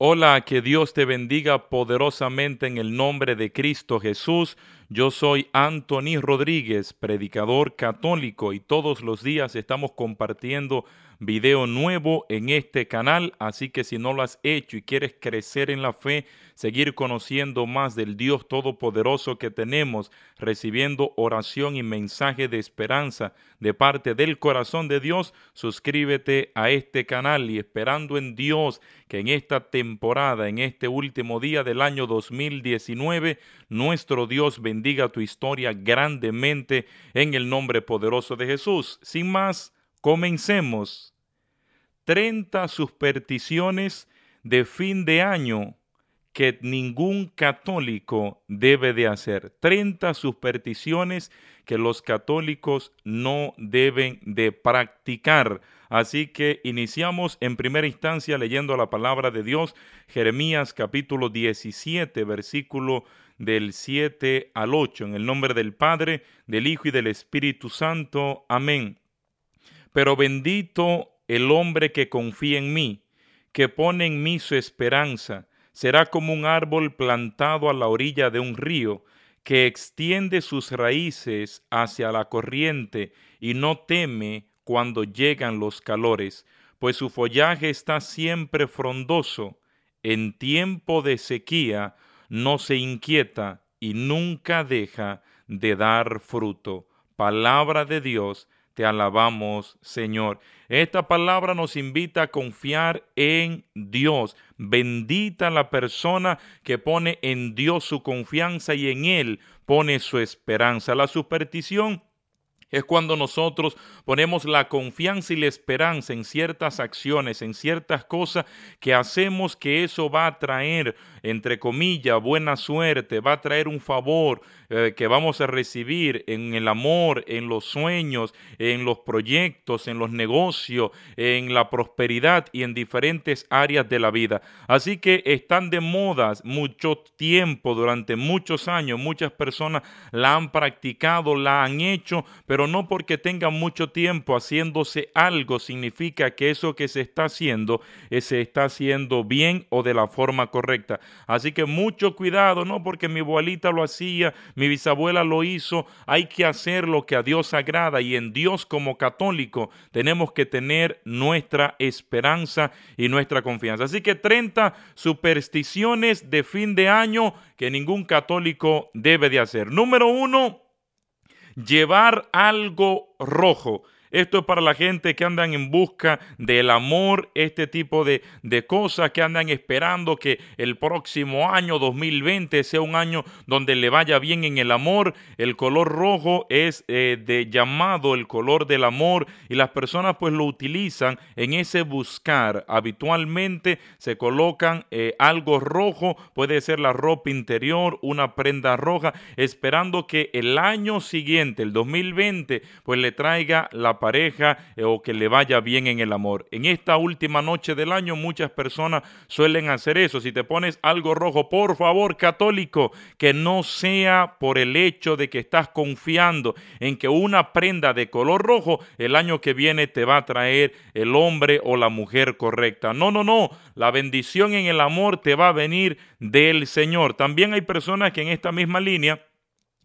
Hola, que Dios te bendiga poderosamente en el nombre de Cristo Jesús. Yo soy Anthony Rodríguez, predicador católico y todos los días estamos compartiendo video nuevo en este canal, así que si no lo has hecho y quieres crecer en la fe, seguir conociendo más del Dios Todopoderoso que tenemos, recibiendo oración y mensaje de esperanza de parte del corazón de Dios, suscríbete a este canal y esperando en Dios que en esta temporada, en este último día del año 2019, nuestro Dios bendiga tu historia grandemente en el nombre poderoso de Jesús. Sin más, Comencemos. 30 supersticiones de fin de año que ningún católico debe de hacer. 30 supersticiones que los católicos no deben de practicar. Así que iniciamos en primera instancia leyendo la palabra de Dios, Jeremías capítulo 17, versículo del 7 al 8, en el nombre del Padre, del Hijo y del Espíritu Santo. Amén. Pero bendito el hombre que confía en mí, que pone en mí su esperanza, será como un árbol plantado a la orilla de un río, que extiende sus raíces hacia la corriente y no teme cuando llegan los calores, pues su follaje está siempre frondoso, en tiempo de sequía no se inquieta y nunca deja de dar fruto. Palabra de Dios, te alabamos, Señor. Esta palabra nos invita a confiar en Dios. Bendita la persona que pone en Dios su confianza y en Él pone su esperanza. La superstición es cuando nosotros ponemos la confianza y la esperanza en ciertas acciones, en ciertas cosas que hacemos que eso va a traer, entre comillas, buena suerte, va a traer un favor eh, que vamos a recibir en el amor, en los sueños, en los proyectos, en los negocios, en la prosperidad y en diferentes áreas de la vida. Así que están de modas mucho tiempo, durante muchos años, muchas personas la han practicado, la han hecho, pero no porque tengan mucho tiempo haciéndose algo significa que eso que se está haciendo eh, se está haciendo bien o de la forma correcta. Así que mucho cuidado, no porque mi abuelita lo hacía, mi bisabuela lo hizo, hay que hacer lo que a Dios agrada y en Dios como católico tenemos que tener nuestra esperanza y nuestra confianza. Así que 30 supersticiones de fin de año que ningún católico debe de hacer. Número uno, llevar algo rojo. Esto es para la gente que andan en busca del amor, este tipo de, cosas, que andan esperando que el próximo año 2020 sea un año donde le vaya bien en el amor. El color rojo es eh, de llamado el color del amor y las personas pues lo utilizan en ese buscar. Habitualmente se colocan eh, algo rojo, puede ser la ropa interior, una prenda roja, esperando que el año siguiente, el 2020, pues le traiga la pareja eh, o que le vaya bien en el amor. En esta última noche del año muchas personas suelen hacer eso. Si te pones algo rojo, por favor, católico, que no sea por el hecho de que estás confiando en que una prenda de color rojo el año que viene te va a traer el hombre o la mujer correcta. No, no, no. La bendición en el amor te va a venir del Señor. También hay personas que en esta misma línea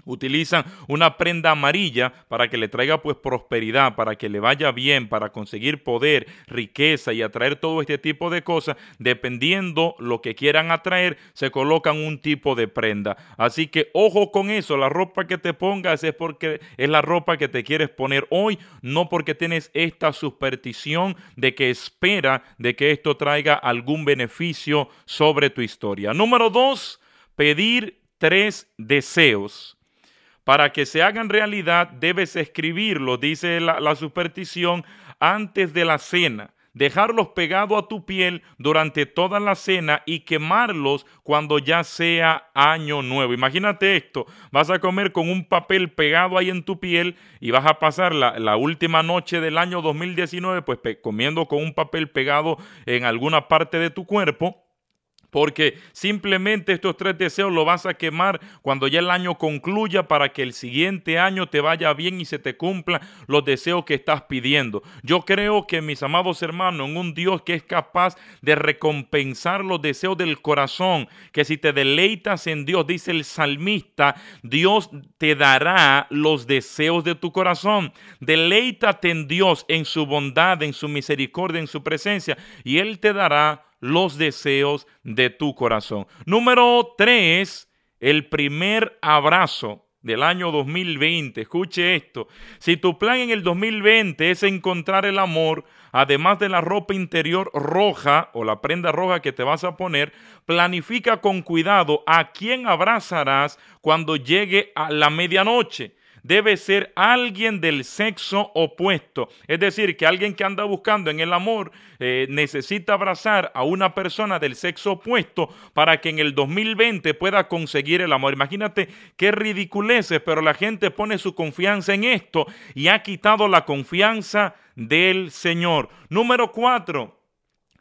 Utilizan una prenda amarilla para que le traiga pues prosperidad, para que le vaya bien, para conseguir poder, riqueza y atraer todo este tipo de cosas. Dependiendo lo que quieran atraer, se colocan un tipo de prenda. Así que ojo con eso, la ropa que te pongas es porque es la ropa que te quieres poner hoy, no porque tienes esta superstición de que espera de que esto traiga algún beneficio sobre tu historia. Número dos, pedir tres deseos. Para que se hagan realidad debes escribirlo, dice la, superstición, antes de la cena. dejarlos pegados a tu piel durante toda la cena y quemarlos cuando ya sea año nuevo. Imagínate esto, vas a comer con un papel pegado ahí en tu piel y vas a pasar la, última noche del año 2019 pues comiendo con un papel pegado en alguna parte de tu cuerpo porque simplemente estos tres deseos lo vas a quemar cuando ya el año concluya para que el siguiente año te vaya bien y se te cumplan los deseos que estás pidiendo. Yo creo que mis amados hermanos, en un Dios que es capaz de recompensar los deseos del corazón, que si te deleitas en Dios, dice el salmista, Dios te dará los deseos de tu corazón. Deleítate en Dios, en su bondad, en su misericordia, en su presencia, y Él te dará los deseos de tu corazón. Número tres, el primer abrazo del año 2020. Escuche esto. Si tu plan en el 2020 es encontrar el amor, además de la ropa interior roja o la prenda roja que te vas a poner, planifica con cuidado a quién abrazarás cuando llegue a la medianoche debe ser alguien del sexo opuesto. Es decir, que alguien que anda buscando en el amor eh, necesita abrazar a una persona del sexo opuesto para que en el 2020 pueda conseguir el amor. Imagínate qué ridiculeces, pero la gente pone su confianza en esto y ha quitado la confianza del Señor. Número cuatro,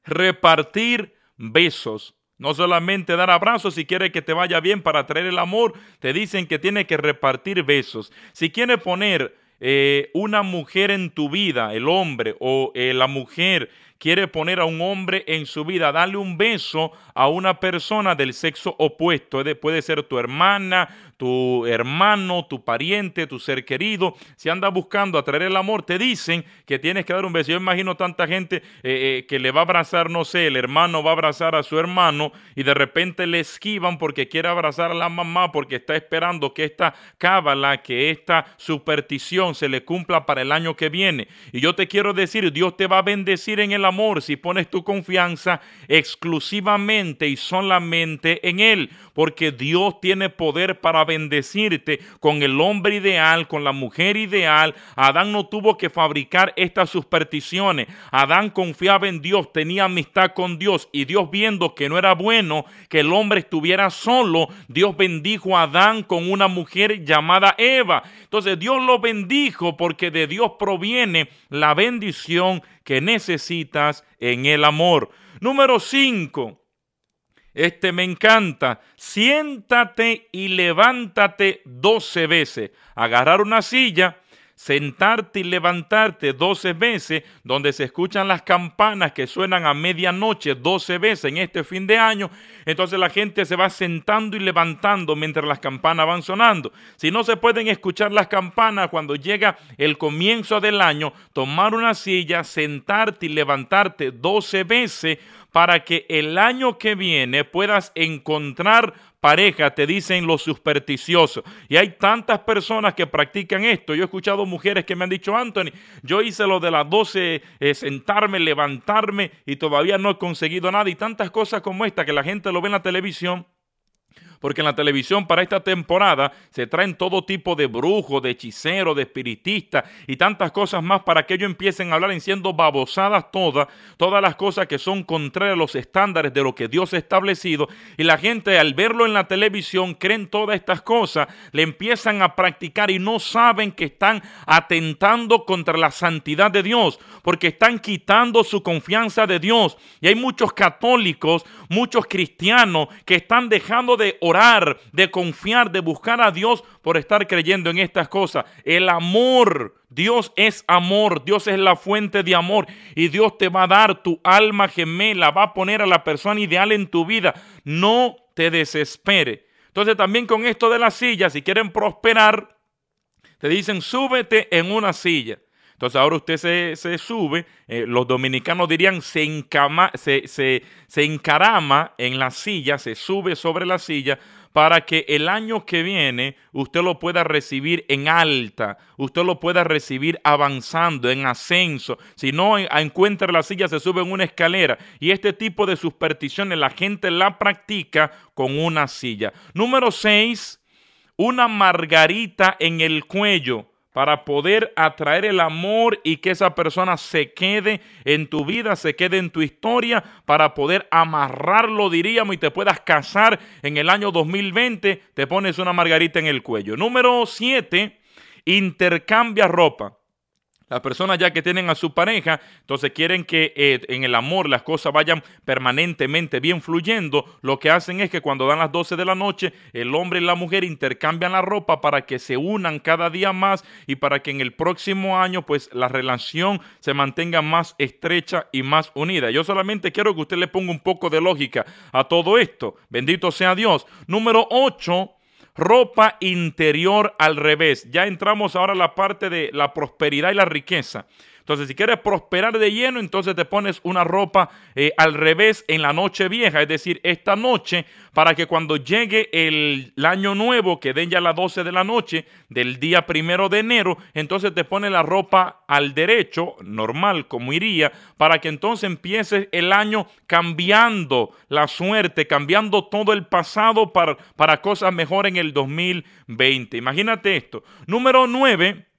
repartir besos. No solamente dar abrazos si quiere que te vaya bien para traer el amor, te dicen que tiene que repartir besos. Si quiere poner eh, una mujer en tu vida, el hombre o eh, la mujer quiere poner a un hombre en su vida, darle un beso a una persona del sexo opuesto. Puede ser tu hermana, tu hermano, tu pariente, tu ser querido. Si anda buscando atraer el amor, te dicen que tienes que dar un beso. Yo imagino tanta gente eh, eh, que le va a abrazar, no sé, el hermano va a abrazar a su hermano y de repente le esquivan porque quiere abrazar a la mamá porque está esperando que esta cábala, que esta superstición se le cumpla para el año que viene. Y yo te quiero decir, Dios te va a bendecir en el amor si pones tu confianza exclusivamente y solamente en Él, porque Dios tiene poder para bendecirte con el hombre ideal, con la mujer ideal. Adán no tuvo que fabricar estas supersticiones. Adán confiaba en Dios, tenía amistad con Dios y Dios viendo que no era bueno que el hombre estuviera solo, Dios bendijo a Adán con una mujer llamada Eva. Entonces Dios lo bendijo porque de Dios proviene la bendición que necesitas en el amor. Número 5. Este me encanta. Siéntate y levántate doce veces. Agarrar una silla, sentarte y levantarte doce veces, donde se escuchan las campanas que suenan a medianoche doce veces en este fin de año. Entonces la gente se va sentando y levantando mientras las campanas van sonando. Si no se pueden escuchar las campanas cuando llega el comienzo del año, tomar una silla, sentarte y levantarte doce veces para que el año que viene puedas encontrar pareja, te dicen los supersticiosos. Y hay tantas personas que practican esto. Yo he escuchado mujeres que me han dicho, Anthony, yo hice lo de las 12, eh, sentarme, levantarme y todavía no he conseguido nada. Y tantas cosas como esta que la gente lo ve en la televisión porque en la televisión para esta temporada se traen todo tipo de brujos, de hechiceros, de espiritistas y tantas cosas más para que ellos empiecen a hablar en siendo babosadas todas, todas las cosas que son contrarias a los estándares de lo que Dios ha establecido y la gente al verlo en la televisión creen todas estas cosas, le empiezan a practicar y no saben que están atentando contra la santidad de Dios, porque están quitando su confianza de Dios. Y hay muchos católicos, muchos cristianos que están dejando de orar de confiar, de buscar a Dios por estar creyendo en estas cosas. El amor, Dios es amor, Dios es la fuente de amor y Dios te va a dar tu alma gemela, va a poner a la persona ideal en tu vida. No te desespere. Entonces también con esto de la silla, si quieren prosperar, te dicen súbete en una silla. Entonces ahora usted se, sube, eh, los dominicanos dirían se, encama, se, se encarama en la silla, se sube sobre la silla para que el año que viene usted lo pueda recibir en alta, usted lo pueda recibir avanzando, en ascenso. Si no encuentra la silla, se sube en una escalera. Y este tipo de supersticiones la gente la practica con una silla. Número 6, una margarita en el cuello para poder atraer el amor y que esa persona se quede en tu vida, se quede en tu historia, para poder amarrarlo, diríamos, y te puedas casar en el año 2020, te pones una margarita en el cuello. Número 7, intercambia ropa. Las personas ya que tienen a su pareja, entonces quieren que eh, en el amor las cosas vayan permanentemente bien fluyendo. Lo que hacen es que cuando dan las 12 de la noche, el hombre y la mujer intercambian la ropa para que se unan cada día más y para que en el próximo año pues la relación se mantenga más estrecha y más unida. Yo solamente quiero que usted le ponga un poco de lógica a todo esto. Bendito sea Dios. Número 8 ropa interior al revés. Ya entramos ahora a la parte de la prosperidad y la riqueza. Entonces, si quieres prosperar de lleno, entonces te pones una ropa eh, al revés en la noche vieja, es decir, esta noche, para que cuando llegue el, año nuevo, que den ya las 12 de la noche del día primero de enero, entonces te pones la ropa al derecho, normal, como iría, para que entonces empieces el año cambiando la suerte, cambiando todo el pasado para, para cosas mejor en el 2020. Imagínate esto. Número 9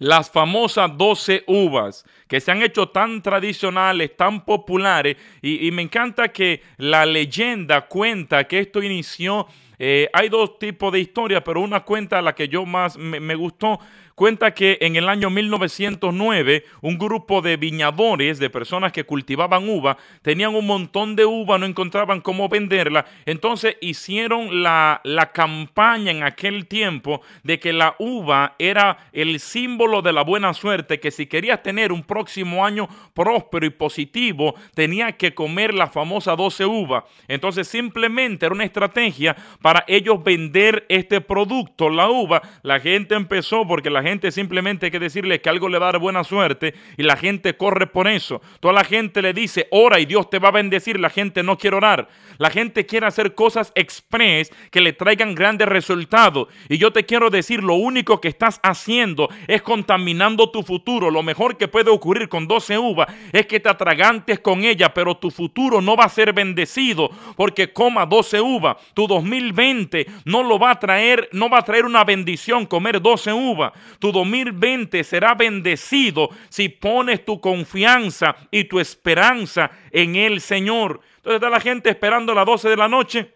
las famosas 12 uvas que se han hecho tan tradicionales, tan populares, y, me encanta que la leyenda cuenta que esto inició, eh, hay dos tipos de historias, pero una cuenta la que yo más me gustó, cuenta que en el año 1909 un grupo de viñadores, de personas que cultivaban uva, tenían un montón de uva, no encontraban cómo venderla, entonces hicieron la, la campaña en aquel tiempo de que la uva era el símbolo de la buena suerte, que si querías tener un próximo año próspero y positivo, tenía que comer la famosa 12 uva. Entonces simplemente era una estrategia para ellos vender este producto, la uva. La gente empezó porque la gente gente simplemente hay que decirle que algo le va a dar buena suerte y la gente corre por eso. Toda la gente le dice, ora y Dios te va a bendecir. La gente no quiere orar. La gente quiere hacer cosas express que le traigan grandes resultados. Y yo te quiero decir, lo único que estás haciendo es contaminando tu futuro. Lo mejor que puede ocurrir con 12 uvas es que te atragantes con ella, pero tu futuro no va a ser bendecido porque coma 12 uvas. Tu 2020 no lo va a traer, no va a traer una bendición comer 12 uvas. Tu 2020 será bendecido si pones tu confianza y tu esperanza en el Señor. Entonces está la gente esperando a las 12 de la noche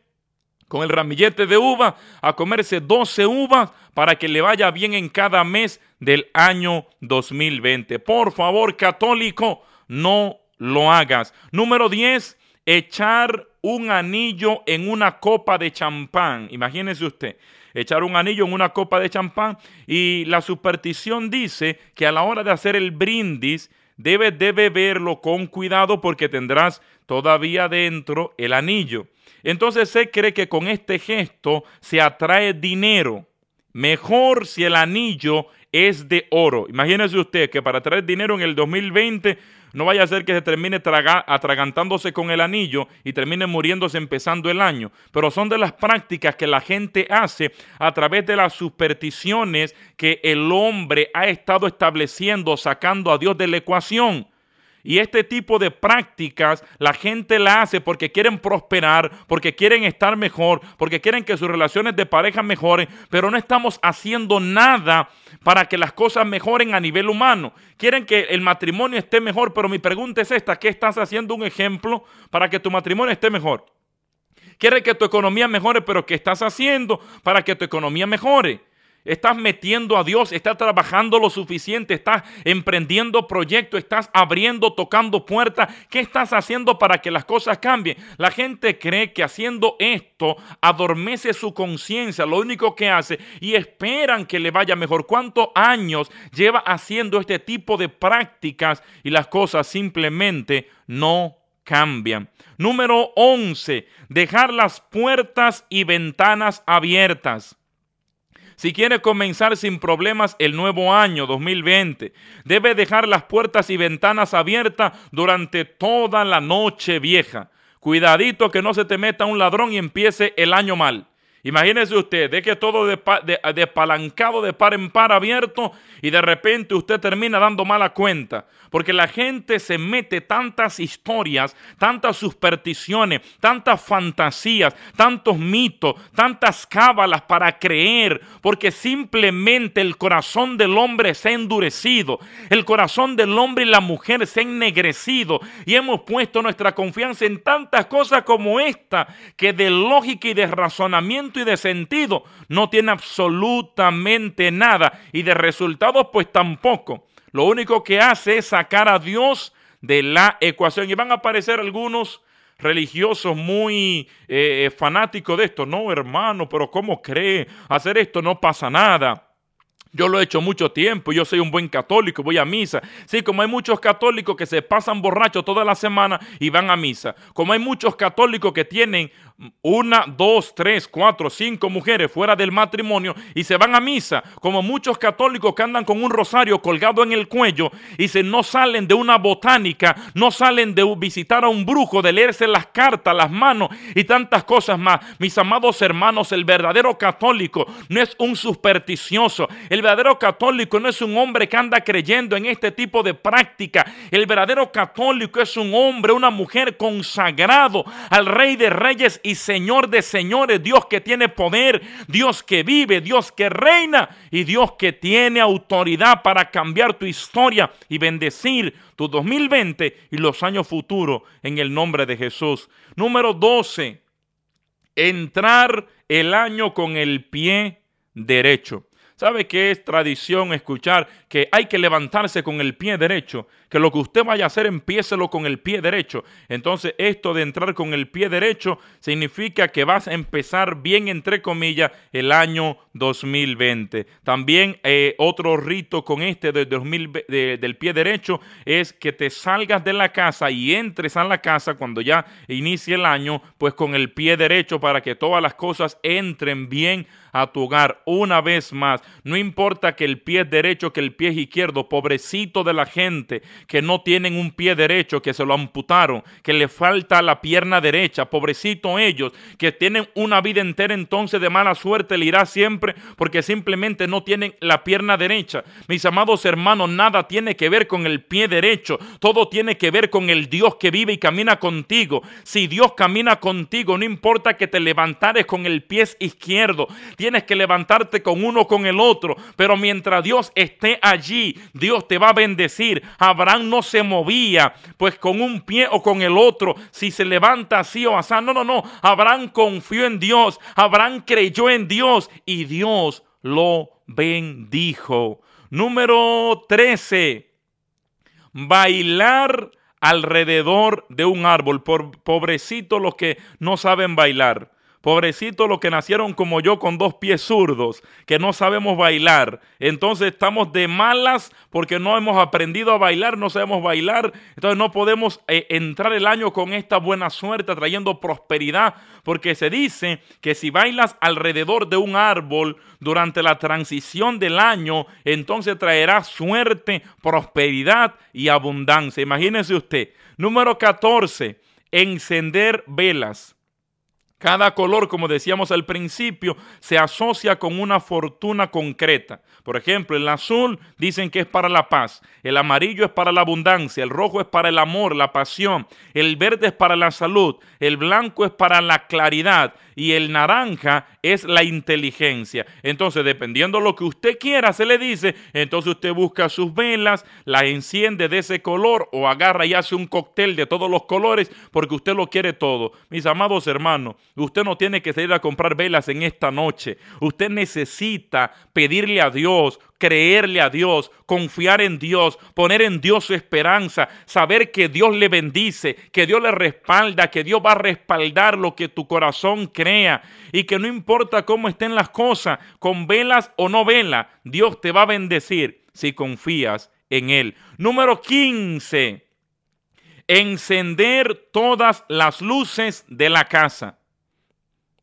con el ramillete de uva a comerse 12 uvas para que le vaya bien en cada mes del año 2020. Por favor, católico, no lo hagas. Número 10, echar un anillo en una copa de champán. Imagínese usted echar un anillo en una copa de champán y la superstición dice que a la hora de hacer el brindis debes de beberlo con cuidado porque tendrás todavía dentro el anillo. Entonces se cree que con este gesto se atrae dinero. Mejor si el anillo es de oro. Imagínese usted que para traer dinero en el 2020 no vaya a ser que se termine atragantándose con el anillo y termine muriéndose empezando el año. Pero son de las prácticas que la gente hace a través de las supersticiones que el hombre ha estado estableciendo, sacando a Dios de la ecuación. Y este tipo de prácticas la gente la hace porque quieren prosperar, porque quieren estar mejor, porque quieren que sus relaciones de pareja mejoren, pero no estamos haciendo nada para que las cosas mejoren a nivel humano. Quieren que el matrimonio esté mejor, pero mi pregunta es esta, ¿qué estás haciendo un ejemplo para que tu matrimonio esté mejor? Quieren que tu economía mejore, pero ¿qué estás haciendo para que tu economía mejore? Estás metiendo a Dios, estás trabajando lo suficiente, estás emprendiendo proyectos, estás abriendo, tocando puertas. ¿Qué estás haciendo para que las cosas cambien? La gente cree que haciendo esto adormece su conciencia, lo único que hace, y esperan que le vaya mejor. ¿Cuántos años lleva haciendo este tipo de prácticas y las cosas simplemente no cambian? Número 11, dejar las puertas y ventanas abiertas. Si quiere comenzar sin problemas el nuevo año 2020, debe dejar las puertas y ventanas abiertas durante toda la noche vieja. Cuidadito que no se te meta un ladrón y empiece el año mal. Imagínese usted, de que todo de, de, palancado de par en par abierto y de repente usted termina dando mala cuenta. Porque la gente se mete tantas historias, tantas supersticiones, tantas fantasías, tantos mitos, tantas cábalas para creer. Porque simplemente el corazón del hombre se ha endurecido. El corazón del hombre y la mujer se ha ennegrecido. Y hemos puesto nuestra confianza en tantas cosas como esta que de lógica y de razonamiento y de sentido no tiene absolutamente nada y de resultados pues tampoco. Lo único que hace es sacar a Dios de la ecuación y van a aparecer algunos religiosos muy eh, fanáticos de esto. No, hermano, pero ¿cómo cree? Hacer esto no pasa nada. Yo lo he hecho mucho tiempo, yo soy un buen católico, voy a misa. Sí, como hay muchos católicos que se pasan borrachos toda la semana y van a misa. Como hay muchos católicos que tienen una, dos, tres, cuatro, cinco mujeres fuera del matrimonio y se van a misa, como muchos católicos que andan con un rosario colgado en el cuello y se no salen de una botánica, no salen de visitar a un brujo, de leerse las cartas, las manos y tantas cosas más. Mis amados hermanos, el verdadero católico no es un supersticioso, el verdadero católico no es un hombre que anda creyendo en este tipo de práctica, el verdadero católico es un hombre, una mujer consagrado al Rey de Reyes y Señor de señores, Dios que tiene poder, Dios que vive, Dios que reina y Dios que tiene autoridad para cambiar tu historia y bendecir tu 2020 y los años futuros en el nombre de Jesús. Número 12, entrar el año con el pie derecho. ¿Sabe qué es tradición escuchar que hay que levantarse con el pie derecho? Que lo que usted vaya a hacer, empiécelo con el pie derecho. Entonces, esto de entrar con el pie derecho significa que vas a empezar bien, entre comillas, el año 2020. También eh, otro rito con este de del pie derecho es que te salgas de la casa y entres a la casa cuando ya inicie el año, pues con el pie derecho para que todas las cosas entren bien a tu hogar una vez más. No importa que el pie derecho, que el pie izquierdo, pobrecito de la gente que no tienen un pie derecho, que se lo amputaron, que le falta la pierna derecha, pobrecito ellos, que tienen una vida entera entonces de mala suerte, le irá siempre porque simplemente no tienen la pierna derecha. Mis amados hermanos, nada tiene que ver con el pie derecho, todo tiene que ver con el Dios que vive y camina contigo. Si Dios camina contigo, no importa que te levantares con el pie izquierdo, tienes que levantarte con uno con el otro. Pero mientras Dios esté allí, Dios te va a bendecir. No se movía, pues con un pie o con el otro, si se levanta así o así. No, no, no. Abraham confió en Dios. Abraham creyó en Dios y Dios lo bendijo. Número 13. Bailar alrededor de un árbol. Por, pobrecito los que no saben bailar. Pobrecito los que nacieron como yo con dos pies zurdos, que no sabemos bailar. Entonces estamos de malas porque no hemos aprendido a bailar, no sabemos bailar. Entonces no podemos eh, entrar el año con esta buena suerte, trayendo prosperidad, porque se dice que si bailas alrededor de un árbol durante la transición del año, entonces traerá suerte, prosperidad y abundancia. Imagínese usted. Número 14, encender velas. Cada color, como decíamos al principio, se asocia con una fortuna concreta. Por ejemplo, el azul dicen que es para la paz, el amarillo es para la abundancia, el rojo es para el amor, la pasión, el verde es para la salud, el blanco es para la claridad y el naranja es la inteligencia. Entonces, dependiendo de lo que usted quiera, se le dice, entonces usted busca sus velas, las enciende de ese color o agarra y hace un cóctel de todos los colores porque usted lo quiere todo. Mis amados hermanos, usted no tiene que salir a comprar velas en esta noche. Usted necesita pedirle a Dios, creerle a Dios, confiar en Dios, poner en Dios su esperanza, saber que Dios le bendice, que Dios le respalda, que Dios va a respaldar lo que tu corazón crea y que no importa cómo estén las cosas, con velas o no velas, Dios te va a bendecir si confías en Él. Número 15. Encender todas las luces de la casa.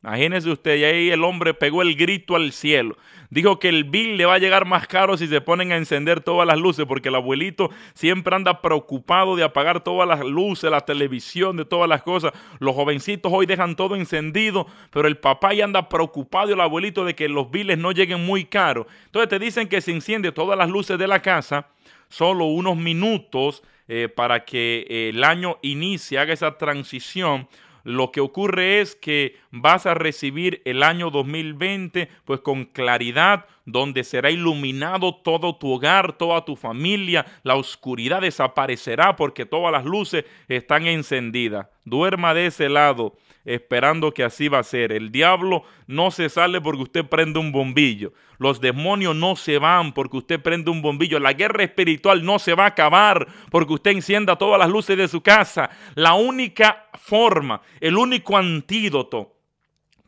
Imagínese usted, y ahí el hombre pegó el grito al cielo. Dijo que el bill le va a llegar más caro si se ponen a encender todas las luces, porque el abuelito siempre anda preocupado de apagar todas las luces, la televisión, de todas las cosas. Los jovencitos hoy dejan todo encendido, pero el papá ya anda preocupado y el abuelito de que los biles no lleguen muy caros. Entonces te dicen que se enciende todas las luces de la casa, solo unos minutos eh, para que el año inicie, haga esa transición lo que ocurre es que vas a recibir el año 2020 pues con claridad, donde será iluminado todo tu hogar, toda tu familia, la oscuridad desaparecerá porque todas las luces están encendidas. Duerma de ese lado esperando que así va a ser. El diablo no se sale porque usted prende un bombillo. Los demonios no se van porque usted prende un bombillo. La guerra espiritual no se va a acabar porque usted encienda todas las luces de su casa. La única forma, el único antídoto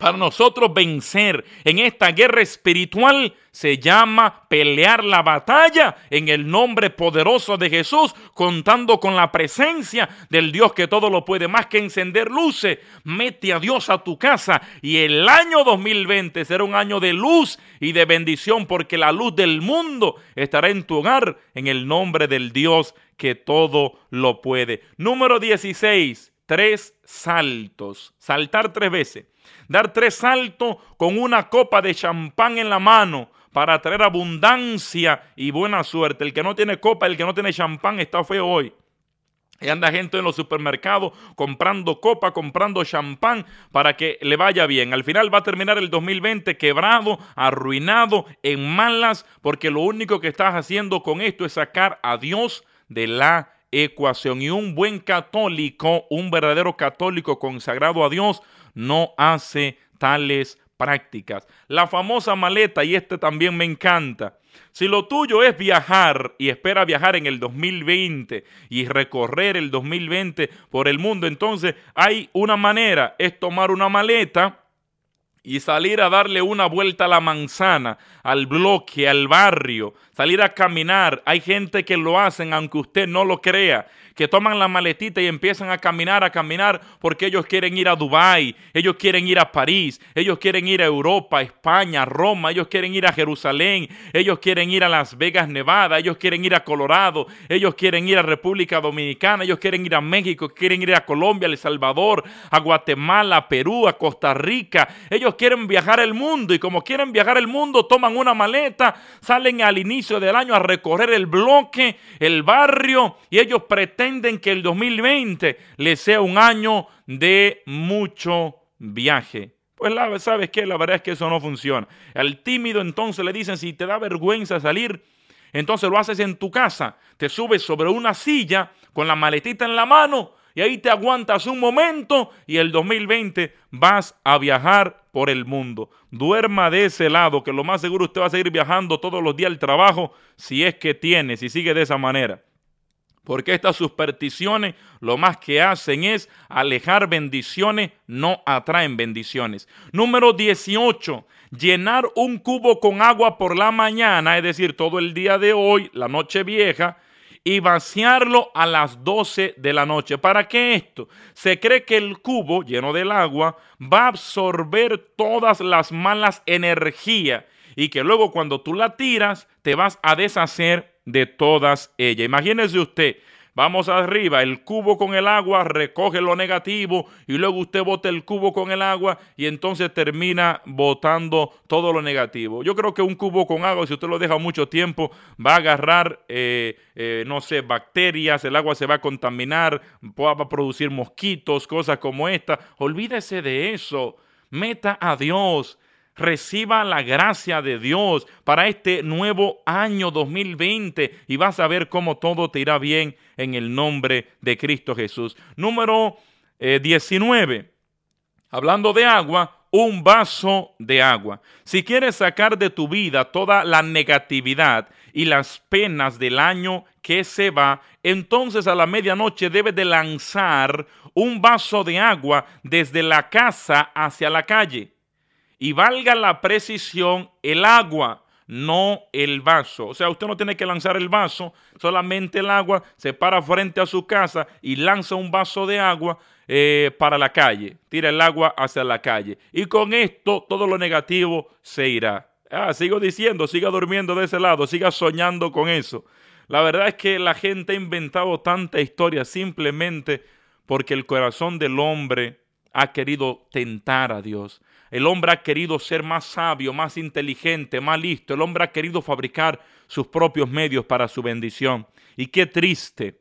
para nosotros vencer en esta guerra espiritual se llama pelear la batalla en el nombre poderoso de Jesús, contando con la presencia del Dios que todo lo puede, más que encender luces. Mete a Dios a tu casa y el año 2020 será un año de luz y de bendición porque la luz del mundo estará en tu hogar en el nombre del Dios que todo lo puede. Número 16, tres saltos. Saltar tres veces dar tres saltos con una copa de champán en la mano para traer abundancia y buena suerte. El que no tiene copa, el que no tiene champán está feo hoy. Y anda gente en los supermercados comprando copa, comprando champán para que le vaya bien. Al final va a terminar el 2020 quebrado, arruinado, en malas, porque lo único que estás haciendo con esto es sacar a Dios de la ecuación. Y un buen católico, un verdadero católico consagrado a Dios, no hace tales prácticas. La famosa maleta, y este también me encanta. Si lo tuyo es viajar y espera viajar en el 2020 y recorrer el 2020 por el mundo, entonces hay una manera, es tomar una maleta y salir a darle una vuelta a la manzana, al bloque, al barrio, salir a caminar. Hay gente que lo hacen aunque usted no lo crea que toman la maletita y empiezan a caminar, a caminar, porque ellos quieren ir a Dubái, ellos quieren ir a París, ellos quieren ir a Europa, España, Roma, ellos quieren ir a Jerusalén, ellos quieren ir a Las Vegas, Nevada, ellos quieren ir a Colorado, ellos quieren ir a República Dominicana, ellos quieren ir a México, quieren ir a Colombia, El Salvador, a Guatemala, a Perú, a Costa Rica, ellos quieren viajar el mundo y como quieren viajar el mundo, toman una maleta, salen al inicio del año a recorrer el bloque, el barrio y ellos pretenden que el 2020 les sea un año de mucho viaje. Pues la, sabes que la verdad es que eso no funciona. Al tímido entonces le dicen si te da vergüenza salir, entonces lo haces en tu casa, te subes sobre una silla con la maletita en la mano y ahí te aguantas un momento y el 2020 vas a viajar por el mundo. Duerma de ese lado, que lo más seguro usted va a seguir viajando todos los días al trabajo si es que tiene, si sigue de esa manera. Porque estas supersticiones lo más que hacen es alejar bendiciones, no atraen bendiciones. Número 18. Llenar un cubo con agua por la mañana, es decir, todo el día de hoy, la noche vieja, y vaciarlo a las 12 de la noche. ¿Para qué esto? Se cree que el cubo lleno del agua va a absorber todas las malas energías y que luego cuando tú la tiras te vas a deshacer de todas ellas. Imagínese usted, vamos arriba, el cubo con el agua recoge lo negativo y luego usted bota el cubo con el agua y entonces termina botando todo lo negativo. Yo creo que un cubo con agua, si usted lo deja mucho tiempo, va a agarrar, eh, eh, no sé, bacterias, el agua se va a contaminar, va a producir mosquitos, cosas como esta. Olvídese de eso. Meta a Dios reciba la gracia de Dios para este nuevo año 2020 y vas a ver cómo todo te irá bien en el nombre de Cristo Jesús. Número 19. Eh, Hablando de agua, un vaso de agua. Si quieres sacar de tu vida toda la negatividad y las penas del año que se va, entonces a la medianoche debes de lanzar un vaso de agua desde la casa hacia la calle y valga la precisión, el agua no el vaso. O sea, usted no tiene que lanzar el vaso, solamente el agua, se para frente a su casa y lanza un vaso de agua eh, para la calle, tira el agua hacia la calle. Y con esto todo lo negativo se irá. Ah, sigo diciendo, siga durmiendo de ese lado, siga soñando con eso. La verdad es que la gente ha inventado tanta historia simplemente porque el corazón del hombre ha querido tentar a Dios. El hombre ha querido ser más sabio, más inteligente, más listo. El hombre ha querido fabricar sus propios medios para su bendición. Y qué triste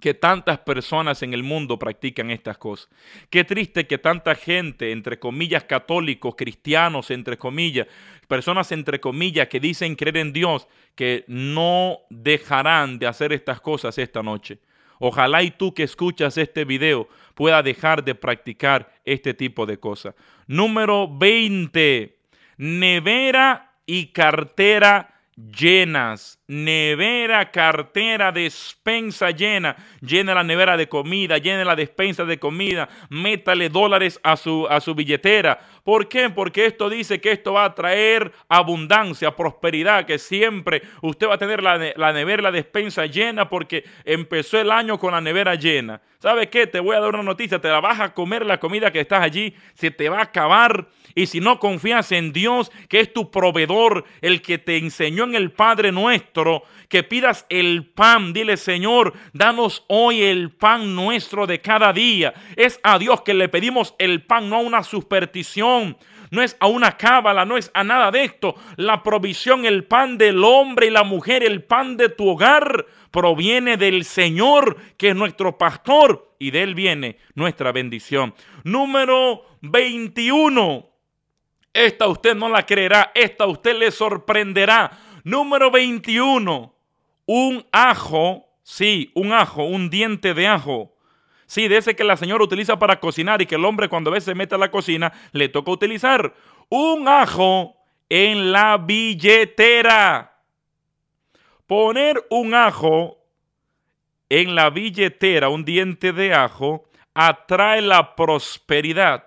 que tantas personas en el mundo practican estas cosas. Qué triste que tanta gente, entre comillas, católicos, cristianos, entre comillas, personas, entre comillas, que dicen creer en Dios, que no dejarán de hacer estas cosas esta noche. Ojalá y tú que escuchas este video pueda dejar de practicar este tipo de cosas. Número 20. Nevera y cartera llenas, nevera, cartera, despensa llena, llena la nevera de comida, llena la despensa de comida, métale dólares a su, a su billetera. ¿Por qué? Porque esto dice que esto va a traer abundancia, prosperidad, que siempre usted va a tener la, la nevera, la despensa llena porque empezó el año con la nevera llena. ¿Sabes qué? Te voy a dar una noticia, te la vas a comer la comida que estás allí, se te va a acabar y si no confías en Dios, que es tu proveedor, el que te enseñó en el Padre nuestro, que pidas el pan, dile Señor, danos hoy el pan nuestro de cada día. Es a Dios que le pedimos el pan, no a una superstición no es a una cábala, no es a nada de esto. La provisión, el pan del hombre y la mujer, el pan de tu hogar, proviene del Señor, que es nuestro pastor, y de él viene nuestra bendición. Número 21. Esta usted no la creerá, esta usted le sorprenderá. Número 21. Un ajo, sí, un ajo, un diente de ajo. Sí, de ese que la señora utiliza para cocinar y que el hombre cuando a veces se mete a la cocina le toca utilizar. Un ajo en la billetera. Poner un ajo en la billetera, un diente de ajo, atrae la prosperidad.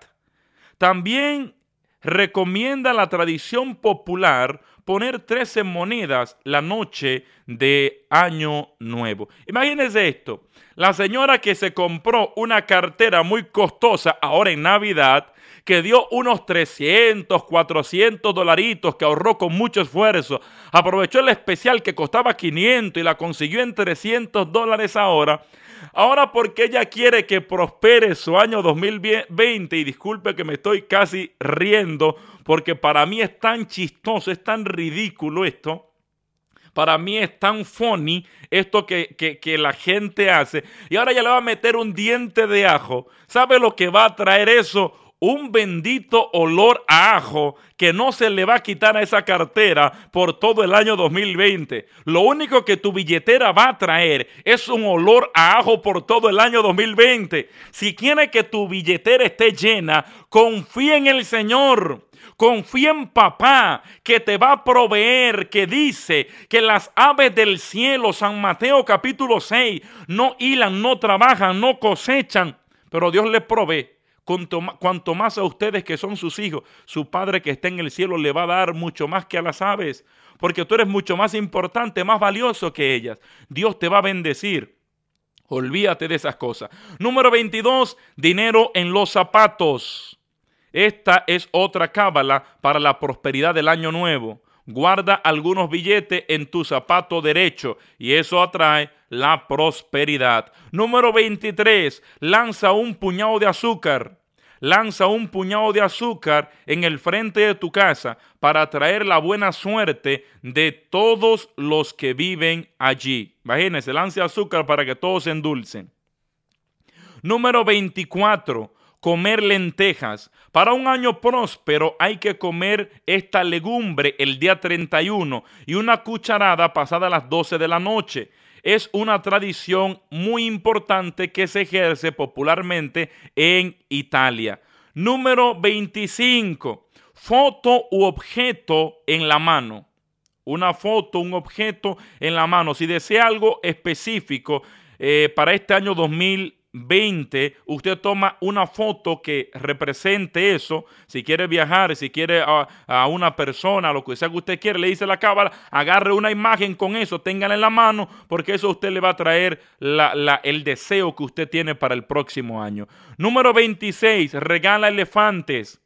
También recomienda la tradición popular poner 13 monedas la noche de Año Nuevo. Imagínense esto, la señora que se compró una cartera muy costosa ahora en Navidad, que dio unos 300, 400 dolaritos, que ahorró con mucho esfuerzo, aprovechó el especial que costaba 500 y la consiguió en 300 dólares ahora, Ahora porque ella quiere que prospere su año 2020 y disculpe que me estoy casi riendo porque para mí es tan chistoso, es tan ridículo esto. Para mí es tan funny esto que, que, la gente hace. Y ahora ya le va a meter un diente de ajo. ¿Sabe lo que va a traer eso? Un bendito olor a ajo que no se le va a quitar a esa cartera por todo el año 2020. Lo único que tu billetera va a traer es un olor a ajo por todo el año 2020. Si quiere que tu billetera esté llena, confía en el Señor. Confía en papá que te va a proveer, que dice que las aves del cielo, San Mateo capítulo 6, no hilan, no trabajan, no cosechan, pero Dios les provee cuanto, más a ustedes que son sus hijos, su Padre que está en el cielo le va a dar mucho más que a las aves, porque tú eres mucho más importante, más valioso que ellas. Dios te va a bendecir. Olvídate de esas cosas. Número 22, dinero en los zapatos. Esta es otra cábala para la prosperidad del año nuevo. Guarda algunos billetes en tu zapato derecho y eso atrae la prosperidad. Número 23. Lanza un puñado de azúcar lanza un puñado de azúcar en el frente de tu casa para traer la buena suerte de todos los que viven allí. Imagínense, lance azúcar para que todos se endulcen. Número 24. Comer lentejas. Para un año próspero hay que comer esta legumbre el día 31 y una cucharada pasada a las 12 de la noche es una tradición muy importante que se ejerce popularmente en Italia. Número 25. Foto u objeto en la mano. Una foto, un objeto en la mano. Si desea algo específico eh, para este año 2020, 2020 usted toma una foto que represente eso, si quiere viajar, si quiere a, una persona, lo que sea que usted quiere, le dice la cámara, agarre una imagen con eso, téngala en la mano, porque eso a usted le va a traer el deseo que usted tiene para el próximo año. Número 26, regala elefantes.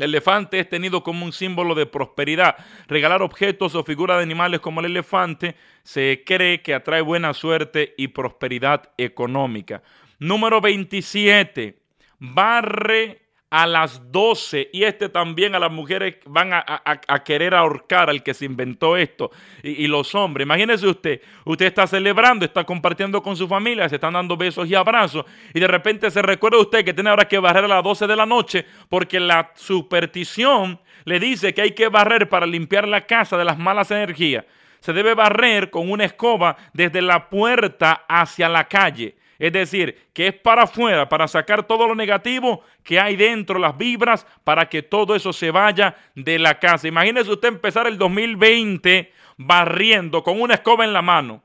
El elefante es tenido como un símbolo de prosperidad. Regalar objetos o figuras de animales como el elefante se cree que atrae buena suerte y prosperidad económica. Número 27. Barre a las 12 y este también a las mujeres van a, querer ahorcar al que se inventó esto y, los hombres. Imagínese usted, usted está celebrando, está compartiendo con su familia, se están dando besos y abrazos y de repente se recuerda usted que tiene ahora que barrer a las 12 de la noche porque la superstición le dice que hay que barrer para limpiar la casa de las malas energías. Se debe barrer con una escoba desde la puerta hacia la calle. Es decir, que es para afuera, para sacar todo lo negativo que hay dentro, las vibras, para que todo eso se vaya de la casa. Imagínese usted empezar el 2020 barriendo con una escoba en la mano.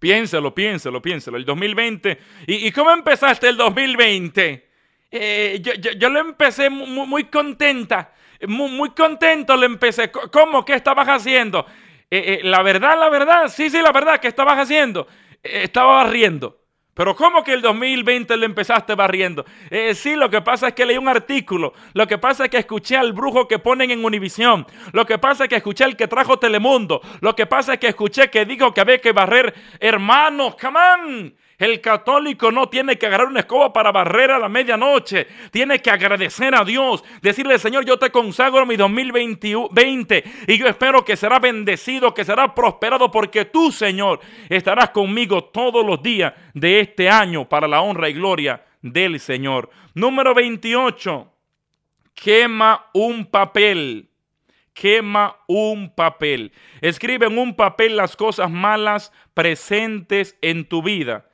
Piénselo, piénselo, piénselo. El 2020. ¿Y, cómo empezaste el 2020? Eh, yo, lo empecé muy, contenta. Muy, contento lo empecé. ¿Cómo? ¿Qué estabas haciendo? Eh, eh, la verdad, la verdad. Sí, sí, la verdad. ¿Qué estabas haciendo? Estaba barriendo. Pero ¿cómo que el 2020 le empezaste barriendo? Eh, sí, lo que pasa es que leí un artículo. Lo que pasa es que escuché al brujo que ponen en Univisión. Lo que pasa es que escuché al que trajo Telemundo. Lo que pasa es que escuché que dijo que había que barrer. Hermanos, come on. El católico no tiene que agarrar una escoba para barrer a la medianoche. Tiene que agradecer a Dios. Decirle, Señor, yo te consagro mi 2020 y yo espero que será bendecido, que será prosperado porque tú, Señor, estarás conmigo todos los días de este año para la honra y gloria del Señor. Número 28. Quema un papel quema un papel. Escribe en un papel las cosas malas presentes en tu vida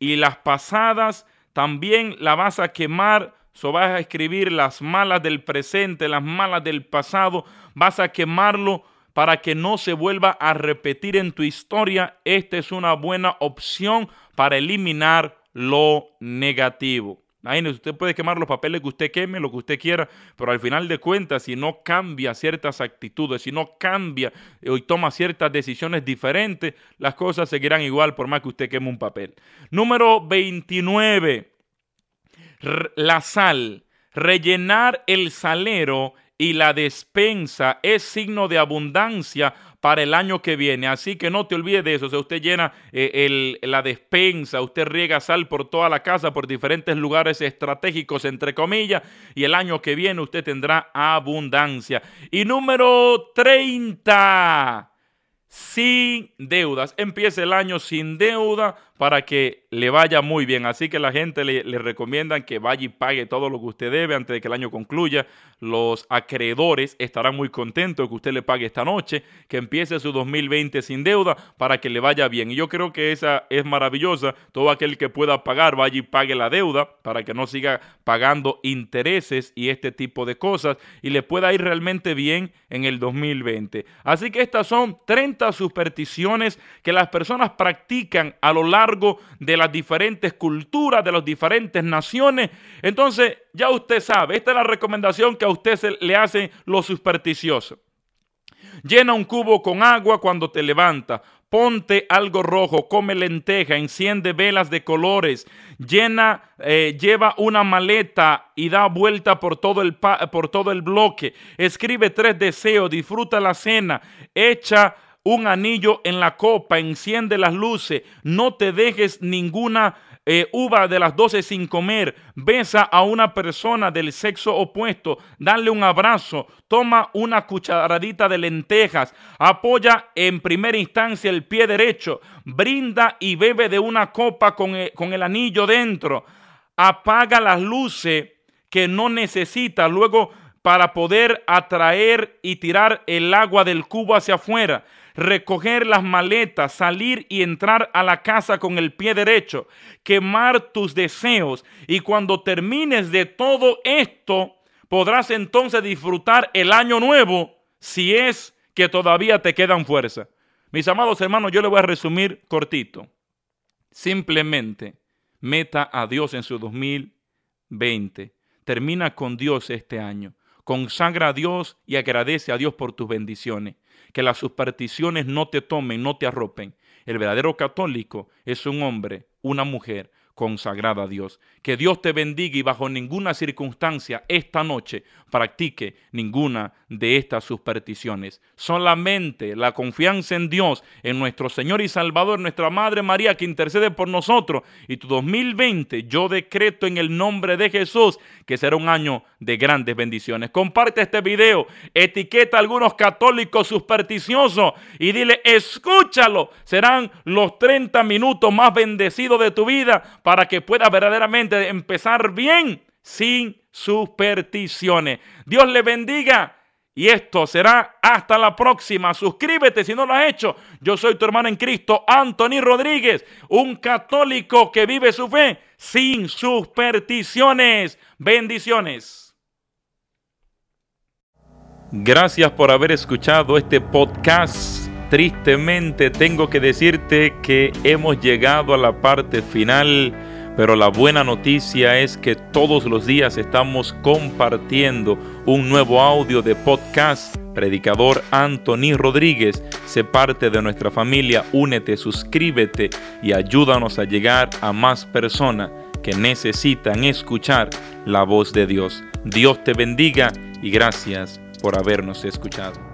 y las pasadas también la vas a quemar. So vas a escribir las malas del presente, las malas del pasado. Vas a quemarlo para que no se vuelva a repetir en tu historia. Esta es una buena opción para eliminar lo negativo. Imagínese, usted puede quemar los papeles que usted queme, lo que usted quiera, pero al final de cuentas, si no cambia ciertas actitudes, si no cambia y toma ciertas decisiones diferentes, las cosas seguirán igual por más que usted queme un papel. Número 29. La sal. Rellenar el salero y la despensa es signo de abundancia para el año que viene. Así que no te olvides de eso. O sea, usted llena eh, la despensa, usted riega sal por toda la casa, por diferentes lugares estratégicos, entre comillas, y el año que viene usted tendrá abundancia. Y número 30 sin deudas. Empiece el año sin deuda para que le vaya muy bien. Así que la gente le, le recomiendan que vaya y pague todo lo que usted debe antes de que el año concluya. Los acreedores estarán muy contentos de que usted le pague esta noche, que empiece su 2020 sin deuda para que le vaya bien. Y yo creo que esa es maravillosa. Todo aquel que pueda pagar, vaya y pague la deuda para que no siga pagando intereses y este tipo de cosas y le pueda ir realmente bien en el 2020. Así que estas son 30 supersticiones que las personas practican a lo largo de las diferentes culturas, de las diferentes naciones. Entonces, ya usted sabe, esta es la recomendación que a usted le hacen los supersticiosos. Llena un cubo con agua cuando te levanta. Ponte algo rojo, come lenteja, enciende velas de colores, llena, eh, lleva una maleta y da vuelta por todo, el por todo el bloque. Escribe tres deseos, disfruta la cena, echa un anillo en la copa, enciende las luces, no te dejes ninguna eh, uva de las doce sin comer, besa a una persona del sexo opuesto, dale un abrazo, toma una cucharadita de lentejas, apoya en primera instancia el pie derecho, brinda y bebe de una copa con con el anillo dentro, apaga las luces que no necesita, luego para poder atraer y tirar el agua del cubo hacia afuera recoger las maletas, salir y entrar a la casa con el pie derecho, quemar tus deseos y cuando termines de todo esto, podrás entonces disfrutar el año nuevo si es que todavía te quedan fuerza. Mis amados hermanos, yo le voy a resumir cortito. Simplemente Meta a Dios en su 2020. Termina con Dios este año. Consagra a Dios y agradece a Dios por tus bendiciones. Que las supersticiones no te tomen, no te arropen. El verdadero católico es un hombre, una mujer consagrada a Dios. Que Dios te bendiga y bajo ninguna circunstancia esta noche practique ninguna de estas supersticiones. Solamente la confianza en Dios, en nuestro Señor y Salvador, nuestra Madre María que intercede por nosotros. Y tu 2020 yo decreto en el nombre de Jesús que será un año de grandes bendiciones. Comparte este video, etiqueta a algunos católicos supersticiosos y dile, escúchalo. Serán los 30 minutos más bendecidos de tu vida que puedas verdaderamente empezar bien sin supersticiones. Dios le bendiga. Y esto será hasta la próxima. Suscríbete si no lo has hecho. Yo soy tu hermano en Cristo, Anthony Rodríguez, un católico que vive su fe sin supersticiones. Bendiciones. Gracias por haber escuchado este podcast. Tristemente tengo que decirte que hemos llegado a la parte final, pero la buena noticia es que todos los días estamos compartiendo un nuevo audio de podcast. Predicador Anthony Rodríguez, sé parte de nuestra familia, únete, suscríbete y ayúdanos a llegar a más personas que necesitan escuchar la voz de Dios. Dios te bendiga y gracias por habernos escuchado.